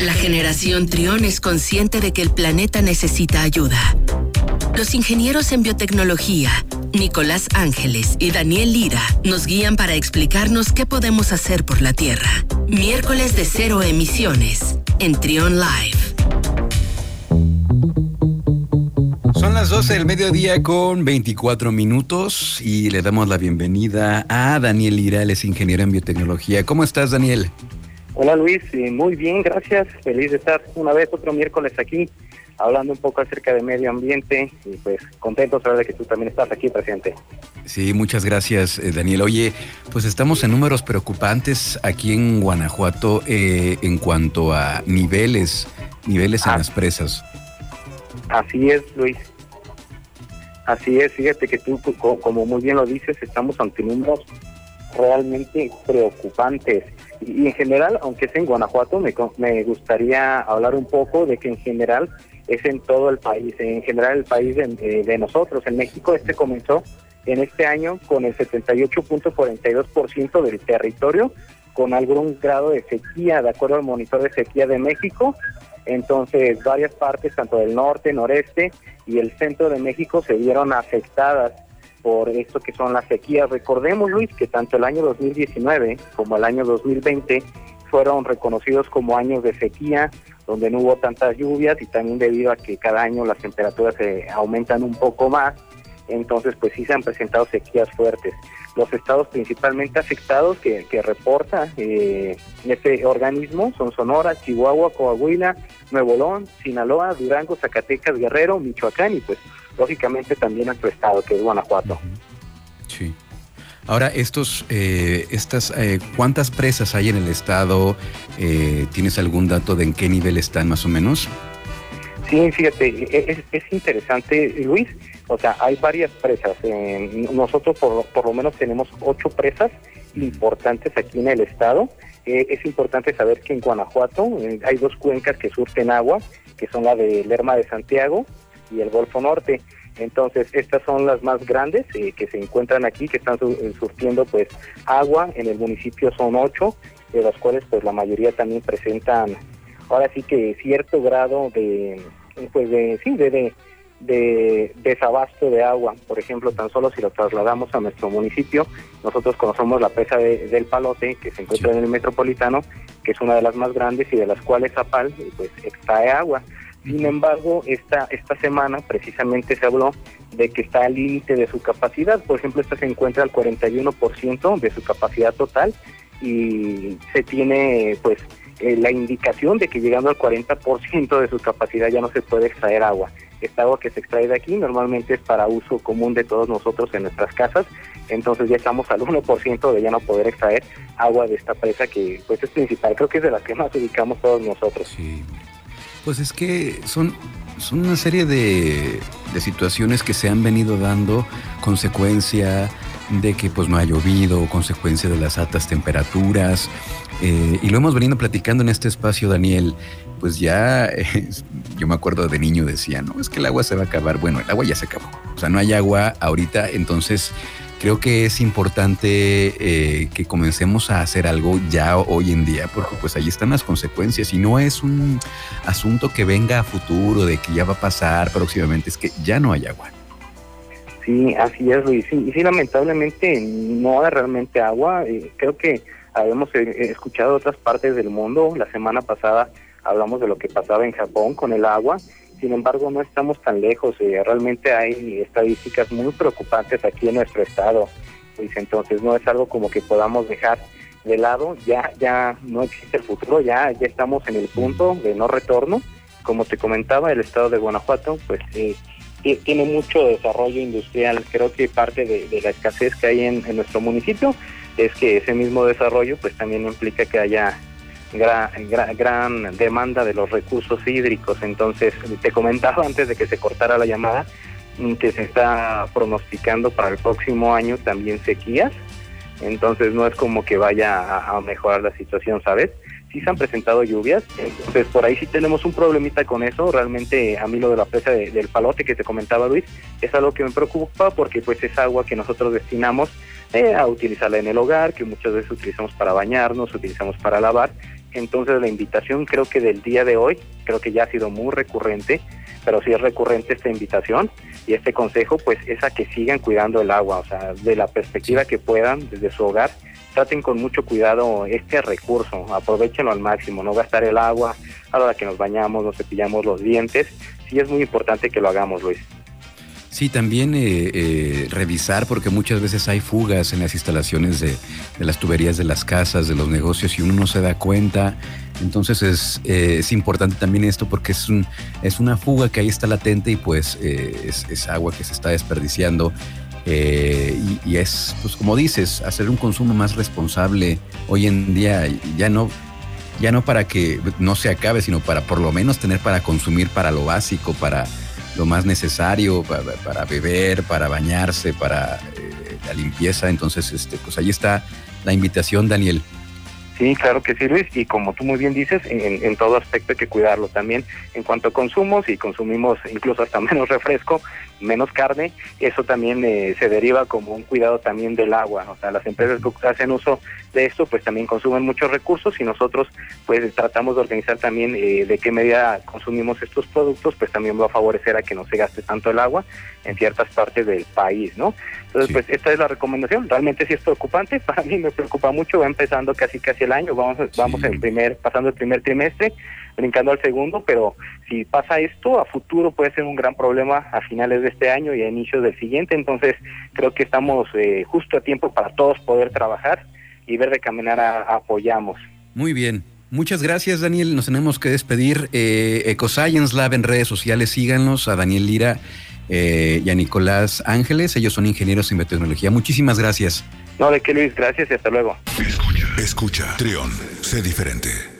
La generación Trión es consciente de que el planeta necesita ayuda. Los ingenieros en biotecnología, Nicolás Ángeles y Daniel Lira, nos guían para explicarnos qué podemos hacer por la Tierra. Miércoles de cero emisiones en Trión Live. Son las 12 del mediodía con 24 minutos y le damos la bienvenida a Daniel Lira, él es ingeniero en biotecnología. ¿Cómo estás, Daniel? Hola Luis, muy bien, gracias. Feliz de estar una vez otro miércoles aquí hablando un poco acerca de medio ambiente y pues contento saber de que tú también estás aquí presente. Sí, muchas gracias eh, Daniel. Oye, pues estamos en números preocupantes aquí en Guanajuato eh, en cuanto a niveles, niveles en ah. las presas. Así es, Luis. Así es, fíjate que tú, como muy bien lo dices, estamos ante números realmente preocupantes. Y, en general, aunque es en Guanajuato, me, me gustaría hablar un poco de que en general es en todo el país, en general el país de, nosotros. En México este comenzó en este año con el 78.42% del territorio, con algún grado de sequía, de acuerdo al monitor de sequía de México. Entonces, varias partes, tanto del norte, noreste y el centro de México, se vieron afectadas por esto que son las sequías. Recordemos, Luis, que tanto el año 2019 como el año 2020 fueron reconocidos como años de sequía, donde no hubo tantas lluvias y también debido a que cada año las temperaturas se aumentan un poco más, entonces pues sí se han presentado sequías fuertes. Los estados principalmente afectados que, reporta eh, este organismo son Sonora, Chihuahua, Coahuila, Nuevo León, Sinaloa, Durango, Zacatecas, Guerrero, Michoacán y pues lógicamente también nuestro estado, que es Guanajuato. Sí. Ahora, estos, eh, estas, eh, ¿cuántas presas hay en el estado? Eh, ¿Tienes algún dato de en qué nivel están más o menos? Sí, fíjate, e-, es, es interesante, Luis. O sea, hay varias presas. nosotros por, por lo menos tenemos ocho presas importantes aquí en el estado. es importante saber que en Guanajuato hay dos cuencas que surten agua, que son la de Lerma de Santiago y el Golfo Norte. Entonces, estas son las más grandes eh, que se encuentran aquí, que están eh, surtiendo pues agua. En el municipio son ocho, de las cuales pues la mayoría también presentan ahora sí que cierto grado de pues de sí de, de, desabasto de agua. Por ejemplo, tan solo si lo trasladamos a nuestro municipio, nosotros conocemos la presa del Palote, que se encuentra en el metropolitano, que es una de las más grandes y de las cuales Zapal pues extrae agua. Sin embargo, esta, esta semana precisamente se habló de que está al límite de su capacidad. Por ejemplo, esta se encuentra al 41% de su capacidad total y se tiene pues eh, la indicación de que llegando al 40% de su capacidad ya no se puede extraer agua. Esta agua que se extrae de aquí normalmente es para uso común de todos nosotros en nuestras casas, entonces ya estamos al 1% de ya no poder extraer agua de esta presa que pues es principal, creo que es de la que más ubicamos todos nosotros. Sí. Pues es que son, son una serie de, situaciones que se han venido dando consecuencia de que pues no ha llovido, consecuencia de las altas temperaturas. Eh, y lo hemos venido platicando en este espacio, Daniel. Pues ya, yo me acuerdo de niño decía, no, es que el agua se va a acabar. Bueno, el agua ya se acabó. O sea, no hay agua ahorita, entonces creo que es importante eh, que comencemos a hacer algo ya hoy en día, porque pues ahí están las consecuencias y no es un asunto que venga a futuro, de que ya va a pasar próximamente, es que ya no hay agua. Sí, así es, Luis. y sí, lamentablemente no hay realmente agua. Eh, creo que habíamos eh, escuchado otras partes del mundo. La semana pasada hablamos de lo que pasaba en Japón con el agua sin embargo, no estamos tan lejos. Eh, realmente hay estadísticas muy preocupantes aquí en nuestro estado. Pues entonces no es algo como que podamos dejar de lado. Ya, ya no existe el futuro. Ya, ya estamos en el punto de no retorno. Como te comentaba, el estado de Guanajuato, pues eh, tiene mucho desarrollo industrial. Creo que parte de, la escasez que hay en, en nuestro municipio es que ese mismo desarrollo, pues también implica que haya gran, gran, demanda de los recursos hídricos. Entonces, te comentaba antes de que se cortara la llamada mm, que se está pronosticando para el próximo año también sequías. Entonces, no es como que vaya a, mejorar la situación, ¿sabes? Sí se han presentado lluvias, entonces por ahí sí tenemos un problemita con eso. Realmente a mí lo de la presa del palote que te comentaba Luis es algo que me preocupa porque pues es agua que nosotros destinamos eh, a utilizarla en el hogar, que muchas veces utilizamos para bañarnos, utilizamos para lavar Entonces la invitación creo que del día de hoy, creo que ya ha sido muy recurrente, pero si es recurrente esta invitación y este consejo, pues es a que sigan cuidando el agua, o sea, de la perspectiva que puedan desde su hogar, traten con mucho cuidado este recurso, aprovechenlo al máximo, no gastar el agua a la hora que nos bañamos, nos cepillamos los dientes, sí es muy importante que lo hagamos, Luis. Sí, también eh, eh, revisar, porque muchas veces hay fugas en las instalaciones de, las tuberías de las casas, de los negocios, y uno no se da cuenta. Entonces es, eh, es importante también esto porque es, un, es una fuga que ahí está latente y pues es, agua que se está desperdiciando. Y, y, es, pues como dices, hacer un consumo más responsable. Hoy en día ya no, ya no para que no se acabe, sino para por lo menos tener para consumir para lo básico, para lo más necesario para, beber, para bañarse, para eh, la limpieza. Entonces, este, pues ahí está la invitación, Daniel. Sí, claro que sí, Luis, y como tú muy bien dices, en, todo aspecto hay que cuidarlo también. En cuanto a consumo, si consumimos incluso hasta menos refresco, menos carne, eso también eh, se deriva como un cuidado también del agua. O sea, las empresas que hacen uso de esto, pues también consumen muchos recursos y nosotros pues tratamos de organizar también eh, de qué medida consumimos estos productos, pues también va a favorecer a que no se gaste tanto el agua en ciertas partes del país, ¿no? Entonces, pues esta es la recomendación. Realmente sí es preocupante, para mí me preocupa mucho, va empezando casi casi el año, vamos vamos el primer pasando el primer trimestre, brincando al segundo, pero si pasa esto a futuro puede ser un gran problema a finales de este año y a inicios del siguiente, entonces creo que estamos eh, justo a tiempo para todos poder trabajar y ver de caminar a, apoyamos. Muy bien. Muchas gracias, Daniel. Nos tenemos que despedir. Eh, EcoScience Lab en redes sociales, síganos a Daniel Lira eh, y a Nicolás Ángeles. Ellos son ingenieros en biotecnología. Muchísimas gracias. No, de qué Luis, gracias y hasta luego. Escucha, escucha, Trión, sé diferente.